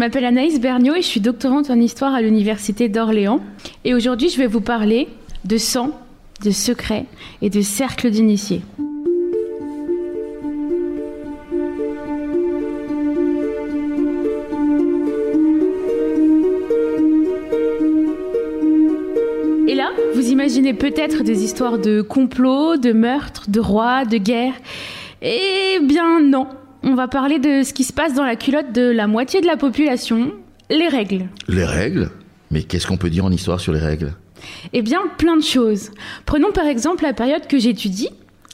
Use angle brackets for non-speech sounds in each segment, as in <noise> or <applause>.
je m'appelle Anaïs Berniaud et je suis doctorante en histoire à l'Université d'Orléans. Et aujourd'hui, je vais vous parler de sang, de secrets et de cercles d'initiés. Et là, vous imaginez peut-être des histoires de complots, de meurtres, de rois, de guerres. Eh bien non, on va parler de ce qui se passe dans la culotte de la moitié de la population, les règles. Les règles Mais qu'est-ce qu'on peut dire en histoire sur les règles? Eh bien, plein de choses. Prenons par exemple la période que j'étudie,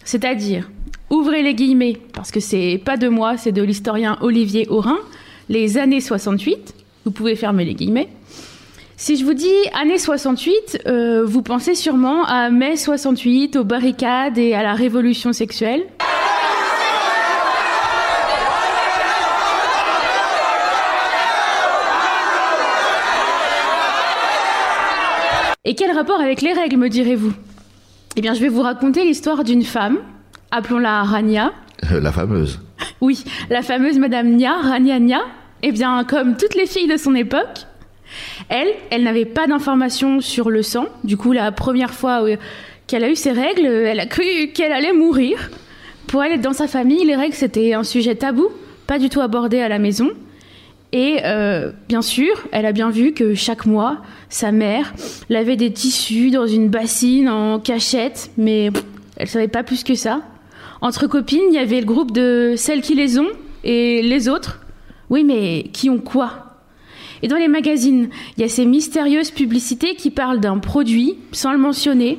c'est-à-dire, ouvrez les guillemets, parce que c'est pas de moi, c'est de l'historien Olivier Aurin, les années 68, vous pouvez fermer les guillemets. Si je vous dis années 68, euh, vous pensez sûrement à mai 68, aux barricades et à la révolution sexuelle. Et quel rapport avec les règles, me direz-vous? Eh bien, je vais vous raconter l'histoire d'une femme, appelons-la Rania. Euh, La fameuse. <laughs> Oui, la fameuse Madame Nia, Rania Nia. Eh bien, comme toutes les filles de son époque, elle, elle n'avait pas d'informations sur le sang. Du coup, la première fois euh, qu'elle a eu ses règles, euh, elle a cru qu'elle allait mourir. Pour elle, dans sa famille, les règles, c'était un sujet tabou, pas du tout abordé à la maison. Et euh, bien sûr, elle a bien vu que chaque mois, sa mère lavait des tissus dans une bassine en cachette, mais elle savait pas plus que ça. Entre copines, il y avait le groupe de celles qui les ont et les autres. Oui, mais qui ont quoi? Et dans les magazines, il y a ces mystérieuses publicités qui parlent d'un produit sans le mentionner.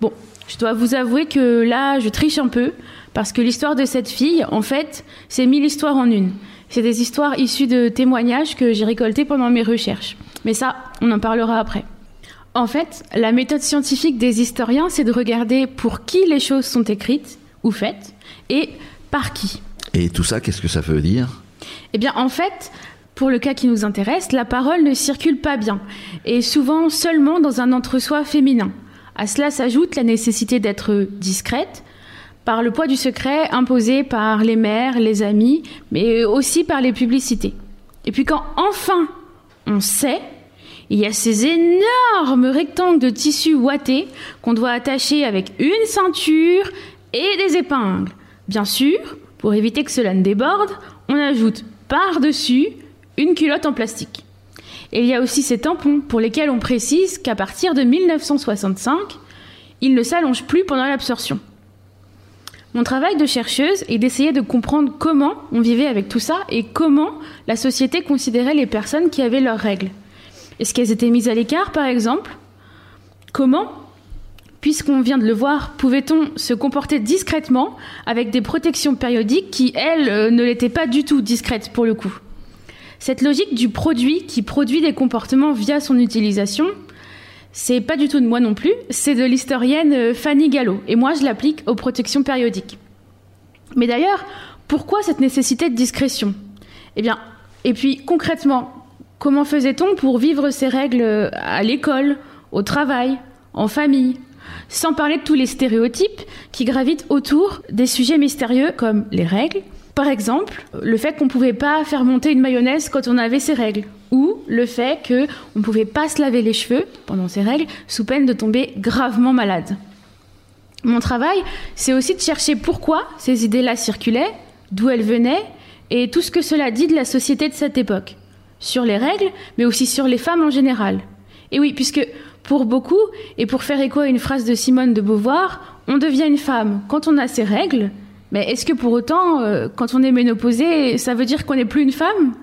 Bon, je dois vous avouer que là, je triche un peu, parce que l'histoire de cette fille, en fait, c'est mille histoires en une. C'est des histoires issues de témoignages que j'ai récoltés pendant mes recherches. Mais ça, on en parlera après. En fait, la méthode scientifique des historiens, c'est de regarder pour qui les choses sont écrites ou faites et par qui. Et tout ça, qu'est-ce que ça veut dire? Eh bien, en fait, pour le cas qui nous intéresse, la parole ne circule pas bien et souvent seulement dans un entre-soi féminin. À cela s'ajoute la nécessité d'être discrète par le poids du secret imposé par les mères, les amis, mais aussi par les publicités. Et puis quand enfin on sait, il y a ces énormes rectangles de tissu ouaté qu'on doit attacher avec une ceinture et des épingles. Bien sûr, pour éviter que cela ne déborde, on ajoute par-dessus une culotte en plastique. Et il y a aussi ces tampons pour lesquels on précise qu'à partir de 1965, ils ne s'allongent plus pendant l'absorption. Mon travail de chercheuse est d'essayer de comprendre comment on vivait avec tout ça et comment la société considérait les personnes qui avaient leurs règles. Est-ce qu'elles étaient mises à l'écart, par exemple? Comment Puisqu'on vient de le voir, pouvait-on se comporter discrètement avec des protections périodiques qui, elles, euh, ne l'étaient pas du tout discrètes pour le coup? Cette logique du produit qui produit des comportements via son utilisation, c'est pas du tout de moi non plus, c'est de l'historienne euh, Fanny Gallo, et moi je l'applique aux protections périodiques. Mais d'ailleurs, pourquoi cette nécessité de discrétion? Eh bien, et puis concrètement, comment faisait-on pour vivre ces règles euh, à l'école, au travail, en famille? Sans parler de tous les stéréotypes qui gravitent autour des sujets mystérieux comme les règles. Par exemple, le fait qu'on ne pouvait pas faire monter une mayonnaise quand on avait ses règles, ou le fait qu'on ne pouvait pas se laver les cheveux pendant ses règles sous peine de tomber gravement malade. Mon travail, c'est aussi de chercher pourquoi ces idées-là circulaient, d'où elles venaient, et tout ce que cela dit de la société de cette époque, sur les règles, mais aussi sur les femmes en général. Et oui, puisque pour beaucoup, et pour faire écho à une phrase de Simone de Beauvoir, on devient une femme quand on a ses règles, mais est-ce que pour autant, euh, quand on est ménopausée, ça veut dire qu'on n'est plus une femme?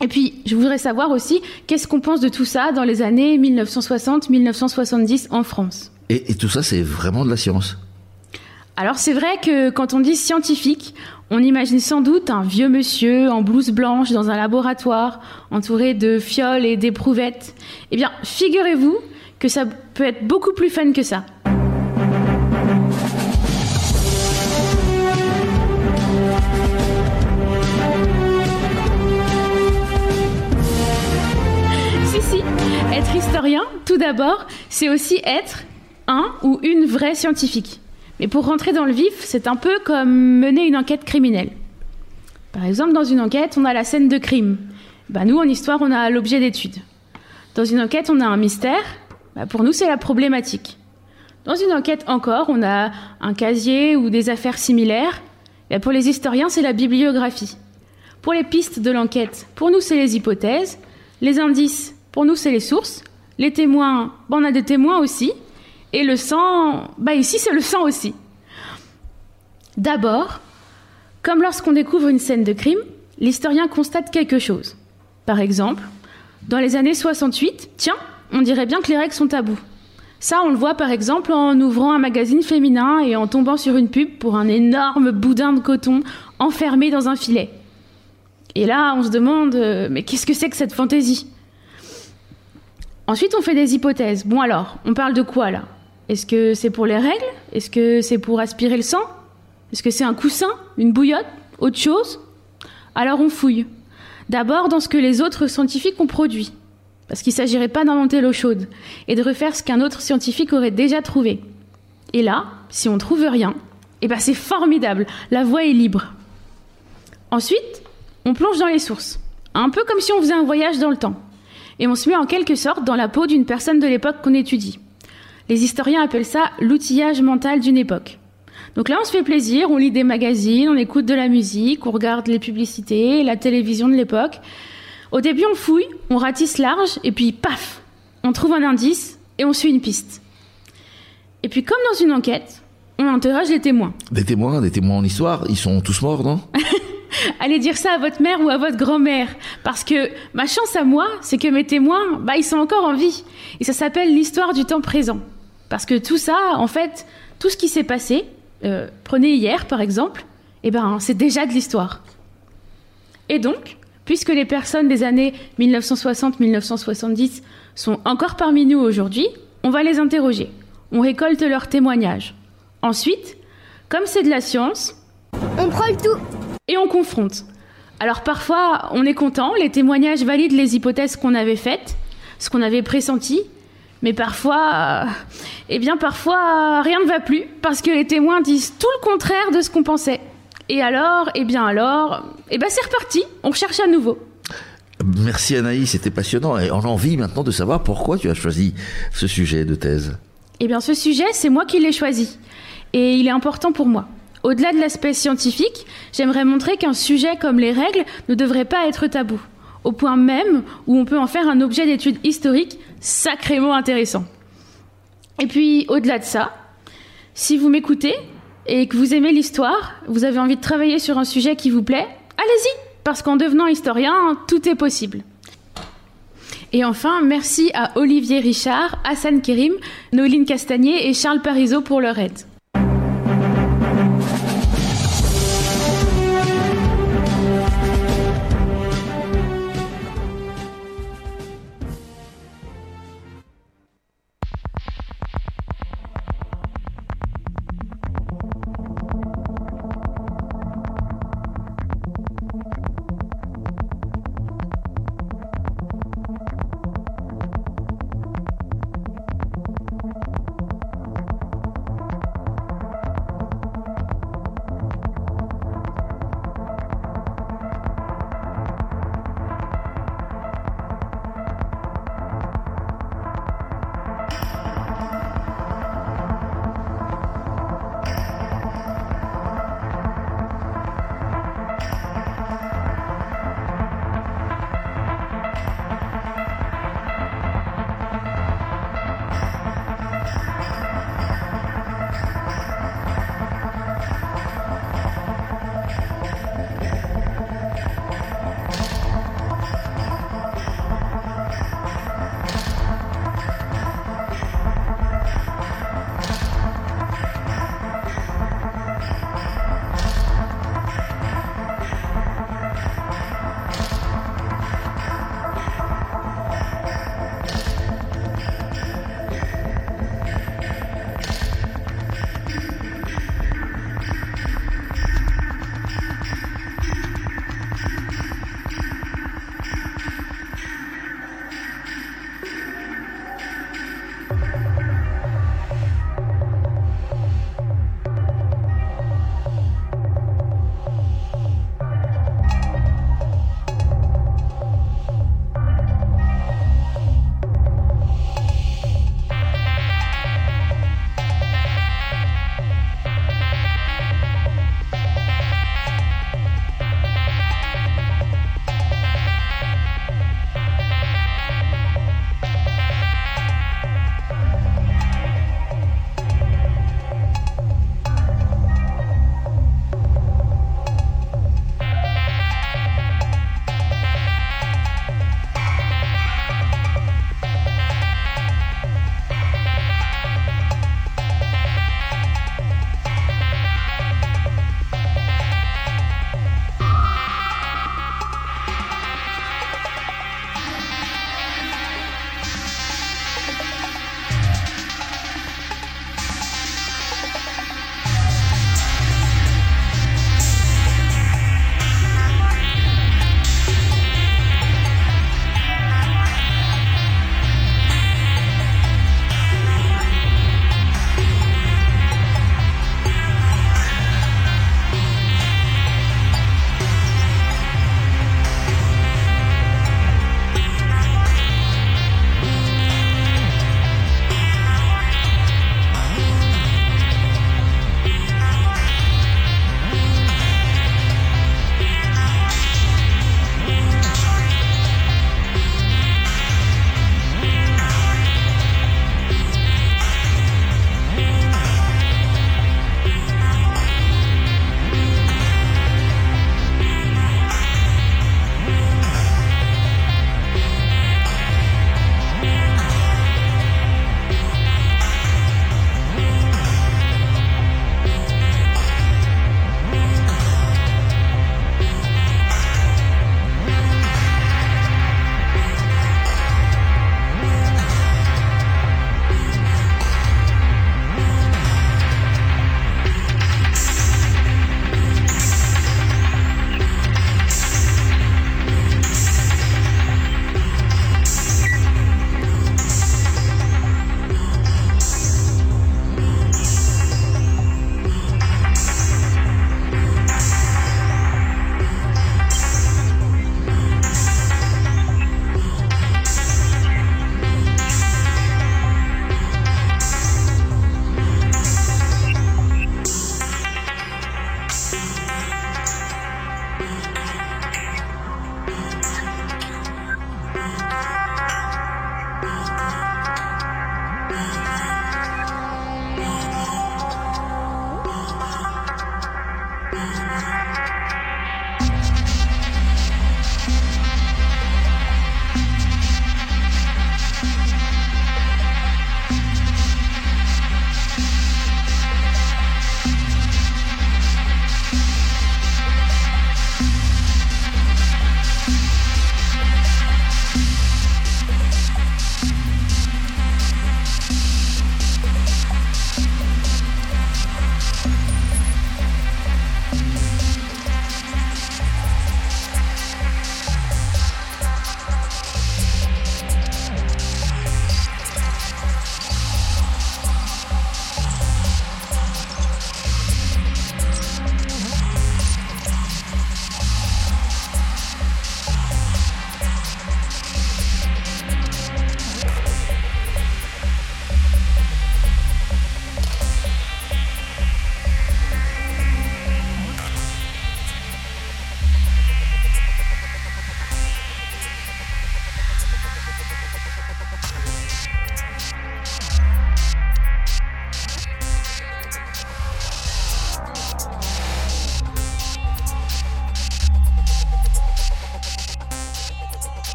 Et puis, je voudrais savoir aussi, qu'est-ce qu'on pense de tout ça dans les années 1960-1970 en France? Et, et tout ça, c'est vraiment de la science. Alors c'est vrai que quand on dit scientifique, on imagine sans doute un vieux monsieur en blouse blanche dans un laboratoire, entouré de fioles et d'éprouvettes. Eh bien, figurez-vous que ça peut être beaucoup plus fun que ça. Historien, tout d'abord, c'est aussi être un ou une vraie scientifique. Mais pour rentrer dans le vif, c'est un peu comme mener une enquête criminelle. Par exemple, dans une enquête, on a la scène de crime. Bah, nous, en histoire, on a l'objet d'étude. Dans une enquête, on a un mystère. Bah, pour nous, c'est la problématique. Dans une enquête encore, on a un casier ou des affaires similaires. Bah, pour les historiens, c'est la bibliographie. Pour les pistes de l'enquête, pour nous, c'est les hypothèses. Les indices, pour nous, c'est les sources. Les témoins, on a des témoins aussi. Et le sang, bah ici, c'est le sang aussi. D'abord, comme lorsqu'on découvre une scène de crime, l'historien constate quelque chose. Par exemple, dans les années 68, tiens, on dirait bien que les règles sont tabous. Ça, on le voit par exemple en ouvrant un magazine féminin et en tombant sur une pub pour un énorme boudin de coton enfermé dans un filet. Et là, on se demande, euh, mais qu'est-ce que c'est que cette fantaisie? Ensuite, on fait des hypothèses. Bon alors, on parle de quoi là? Est-ce que c'est pour les règles? Est-ce que c'est pour aspirer le sang? Est-ce que c'est un coussin? Une bouillotte? Autre chose? Alors on fouille. D'abord dans ce que les autres scientifiques ont produit. Parce qu'il ne s'agirait pas d'inventer l'eau chaude et de refaire ce qu'un autre scientifique aurait déjà trouvé. Et là, si on trouve rien, eh ben c'est formidable, la voie est libre. Ensuite, on plonge dans les sources, un peu comme si on faisait un voyage dans le temps, et on se met en quelque sorte dans la peau d'une personne de l'époque qu'on étudie. Les historiens appellent ça l'outillage mental d'une époque. Donc là, on se fait plaisir, on lit des magazines, on écoute de la musique, on regarde les publicités, la télévision de l'époque. Au début, on fouille, on ratisse large, et puis paf, on trouve un indice et on suit une piste. Et puis, comme dans une enquête, on interroge les témoins. Des témoins, des témoins en histoire, ils sont tous morts, non? <laughs> Allez dire ça à votre mère ou à votre grand-mère. Parce que ma chance à moi, c'est que mes témoins, bah, ils sont encore en vie. Et ça s'appelle l'histoire du temps présent. Parce que tout ça, en fait, tout ce qui s'est passé, euh, prenez hier par exemple, eh ben, c'est déjà de l'histoire. Et donc, puisque les personnes des années 1960-1970 sont encore parmi nous aujourd'hui, on va les interroger. On récolte leurs témoignages. Ensuite, comme c'est de la science, On prend tout. Et on confronte. Alors parfois, on est content, les témoignages valident les hypothèses qu'on avait faites, ce qu'on avait pressenti, mais parfois, euh, eh bien parfois, rien ne va plus, parce que les témoins disent tout le contraire de ce qu'on pensait. Et alors, eh bien alors, eh ben c'est reparti, on cherche à nouveau. Merci Anaïs, c'était passionnant. Et on a envie maintenant de savoir pourquoi tu as choisi ce sujet de thèse. Eh bien ce sujet, c'est moi qui l'ai choisi, et il est important pour moi. Au-delà de l'aspect scientifique, j'aimerais montrer qu'un sujet comme les règles ne devrait pas être tabou, au point même où on peut en faire un objet d'étude historique sacrément intéressant. Et puis, au-delà de ça, si vous m'écoutez et que vous aimez l'histoire, vous avez envie de travailler sur un sujet qui vous plaît, allez-y, parce qu'en devenant historien, tout est possible. Et enfin, merci à Olivier Richard, Hassan Kérim, Noéline Castagnier et Charles Parizeau pour leur aide.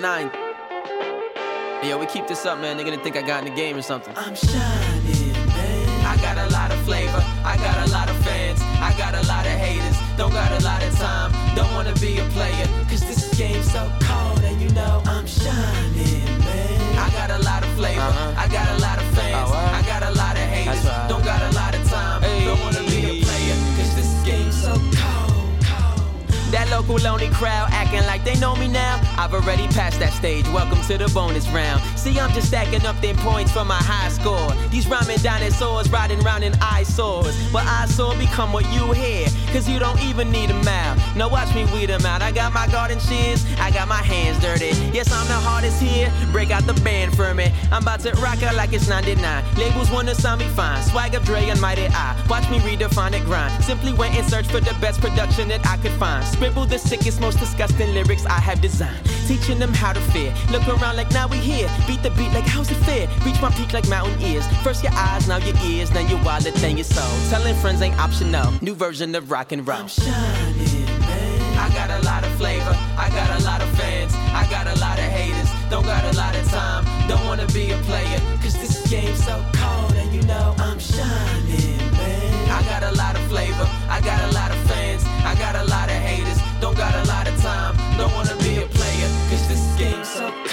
Nine. Yo, we keep this up, man. They're gonna think I got in the game or something. I'm shining, Local lonely crowd acting like they know me now. I've already passed that stage. Welcome to the bonus round. See, I'm just stacking up them points for my high score. These rhyming dinosaurs riding round in eyesores. But saw become what you hear. Cause you don't even need a mouth. Now watch me weed them out. I got my garden shears. I got my hands dirty. Yes, I'm the hardest here. Break out the band for me. I'm about to rock it like it's 99. Labels wanna sign me fine. Swag of Dre and Mighty I. Watch me redefine it grind. Simply went and searched for the best production that I could find. Scribble the sickest, most disgusting lyrics I have designed. Teaching them how to fear. Look around like now we here. Beat the beat like how's it fair? Reach my peak like mountain ears. First your eyes, now your ears, then your wallet, then your soul. Telling friends ain't optional. New version of rock and roll. I'm shining, man. I got a lot of flavor. I got a lot of fans. I got a lot of haters. Don't got a lot of time. Don't wanna be a player. Cause this game so cold and you know I'm shining, man. I got a lot of flavor. I got a lot up?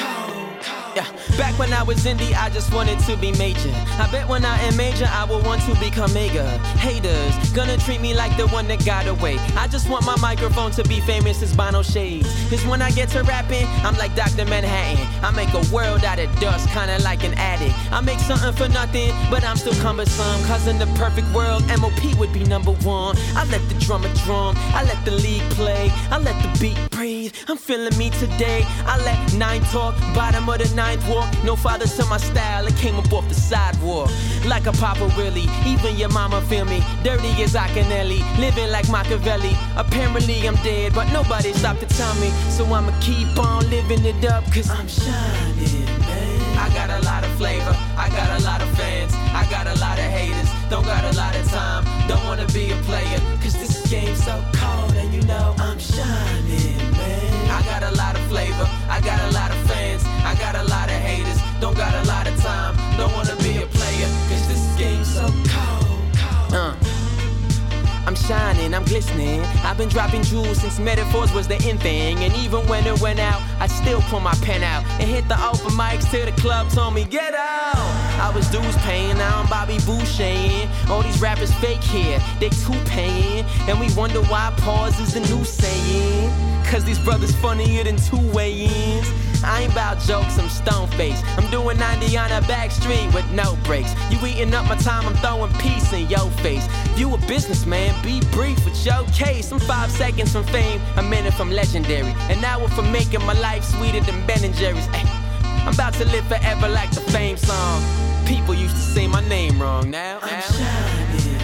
Back when I was indie, I just wanted to be major. I bet when I am major, I will want to become mega. Haters, gonna treat me like the one that got away. I just want my microphone to be famous as Bono Shades. Cause when I get to rapping, I'm like Dr. Manhattan. I make a world out of dust, kinda like an addict. I make something for nothing, but I'm still cumbersome. Cause in the perfect world, MOP would be number one. I let the drummer drum, I let the lead play, I let the beat breathe. I'm feeling me today. I let nine talk, bottom of the ninth No father to my style, it came up off the sidewalk. Like a Papa Willie, even your mama feel me. Dirty as I Akinelli, living like Machiavelli. Apparently I'm dead, but nobody stopped to tell me. So I'ma keep on living it up, cause I'm shining, man. I got a lot of flavor, I got a lot of fans, I got a lot of haters, don't got a lot of time, don't wanna be a player, cause this game's so cold and you know I'm shining, man. I got a lot of flavor, I got a lot shining, I'm glistening. I've been dropping jewels since metaphors was the in thing. And even when it went out, I still pull my pen out and hit the open mics till the club told me, get out. I was dues paying, now I'm Bobby Boucher. All these rappers fake here, they too paying. And we wonder why pause is the new saying. Cause these brothers funnier than two way-ins. I ain't about jokes, I'm stone faced. I'm doing 90 on a back street with no breaks. You eating up my time, I'm throwing peace in your face. You a businessman, be brief with your case. I'm five seconds from fame, a minute from legendary. An hour from making my life sweeter than Ben and Jerry's. Ay, I'm about to live forever like the fame song. People used to say my name wrong now. I'm shining,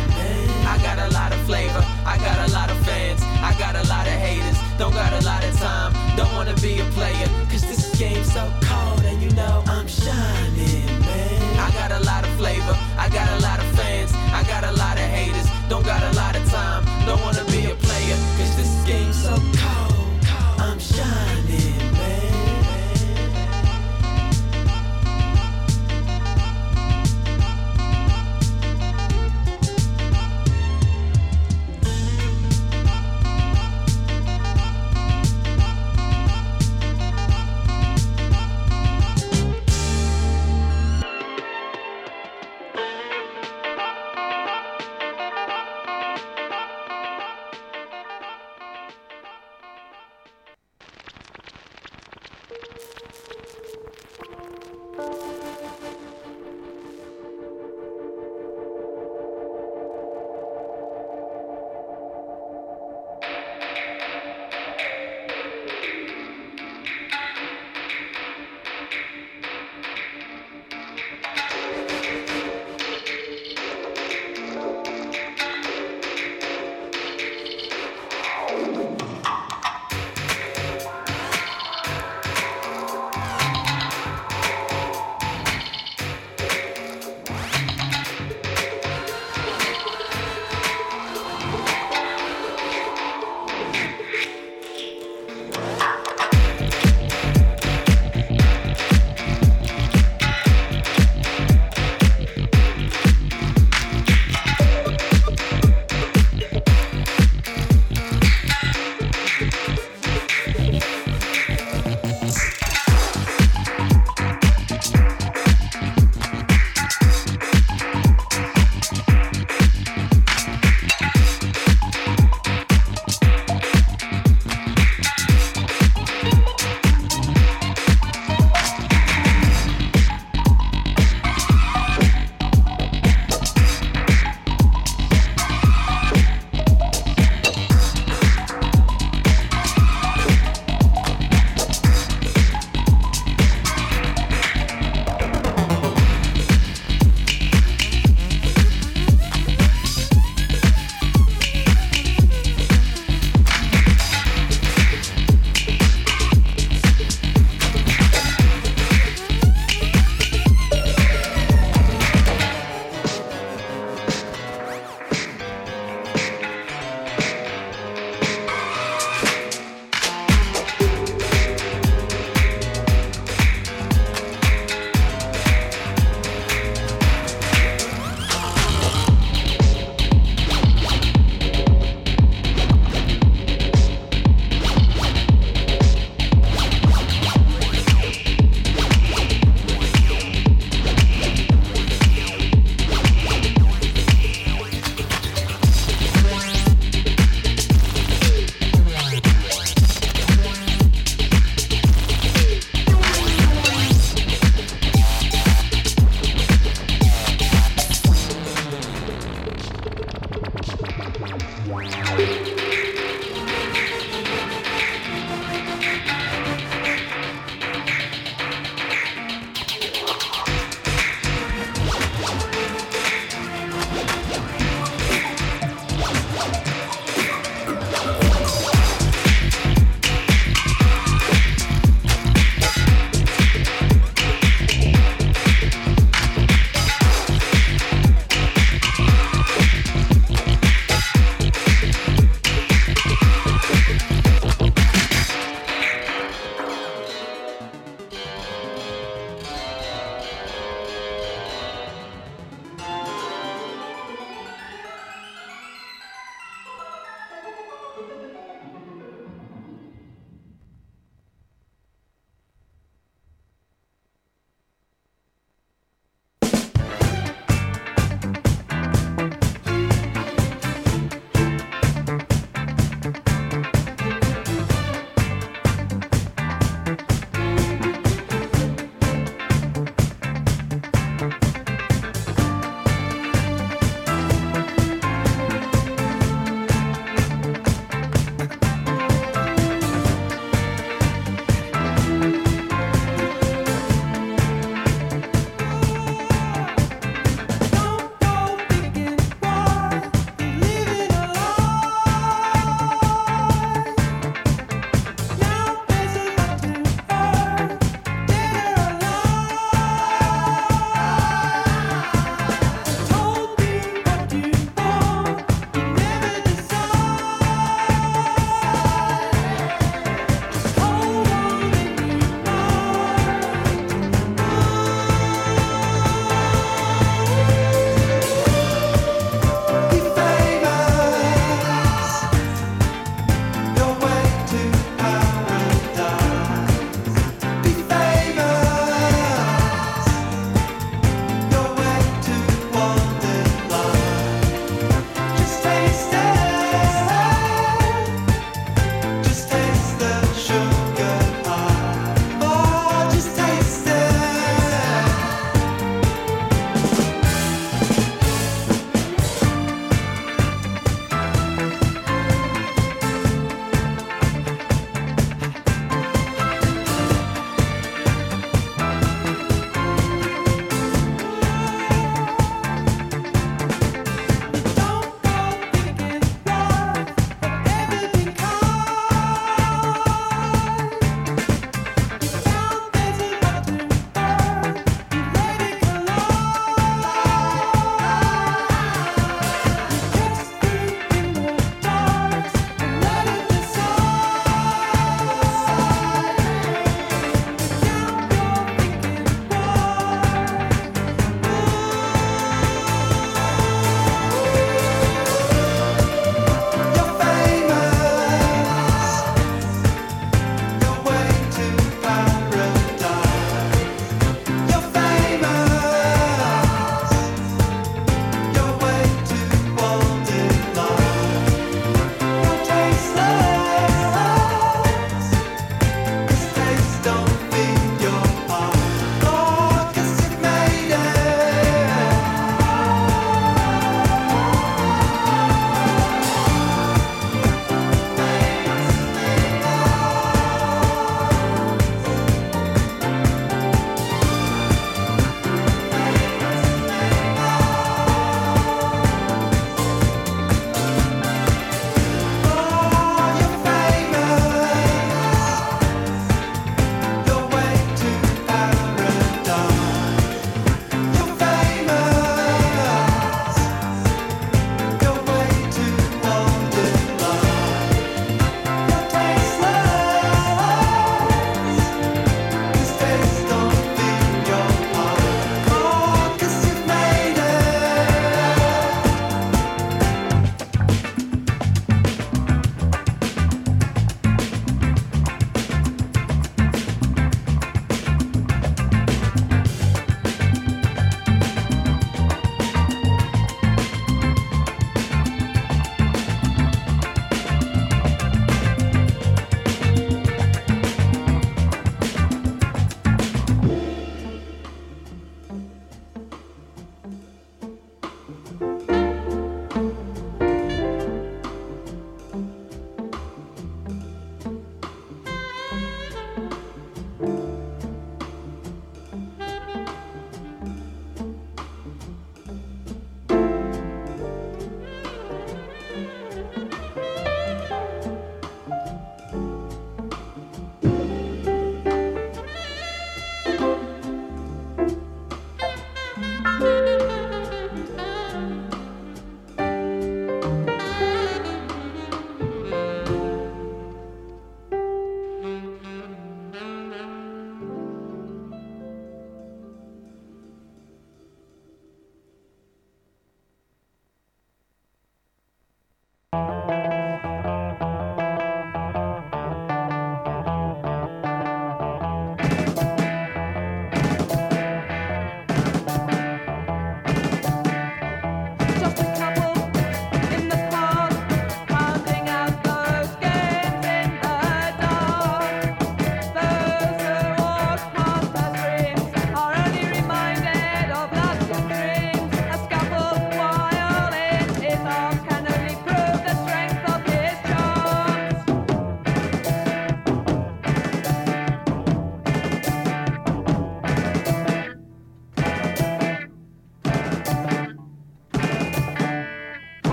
don't got a lot of time, don't wanna be a player. Cause this game's so cold and you know I'm shining, man. I got a lot of flavor, I got a lot of fans, I got a lot of haters. Don't got a lot of time, don't wanna be a player. Cause this game's so cold, I'm shining.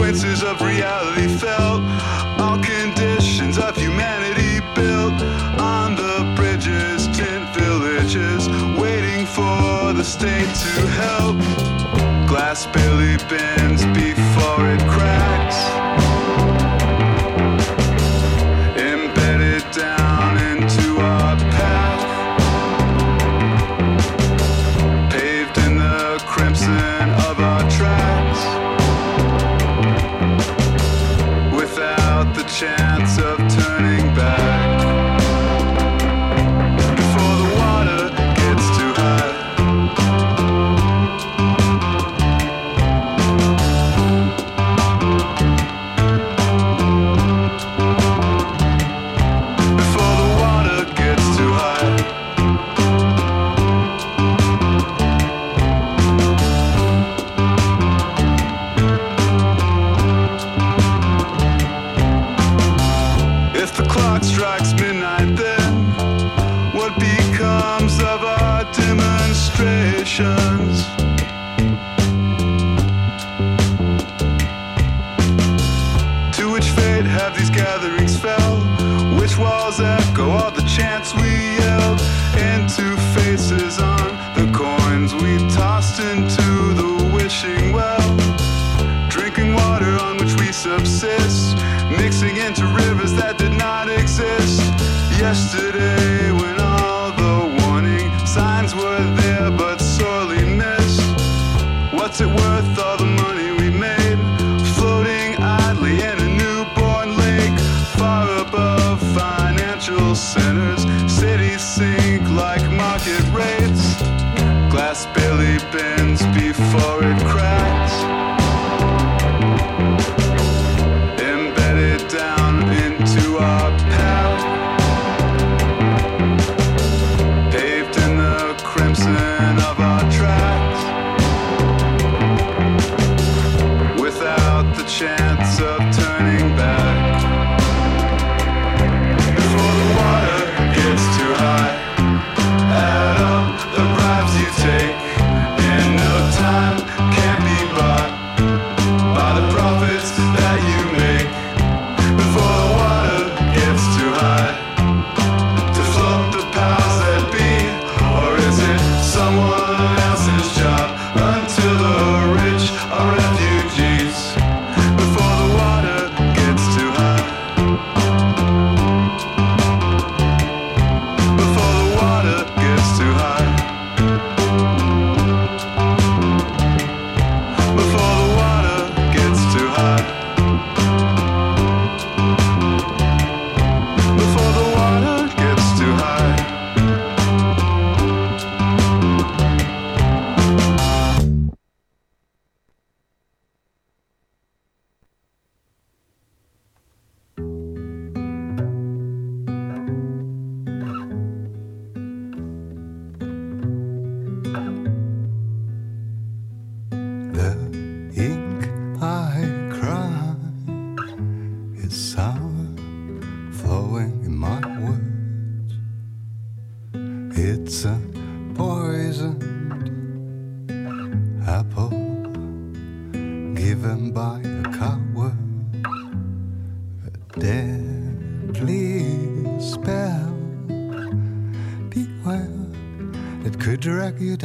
consequences of reality felt. All conditions of humanity built on the bridges, tent villages, waiting for the state to help. Glass billy bins before it cracks. just poisoned apple given by a coward. A deadly spell, beware, it could drag you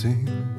sing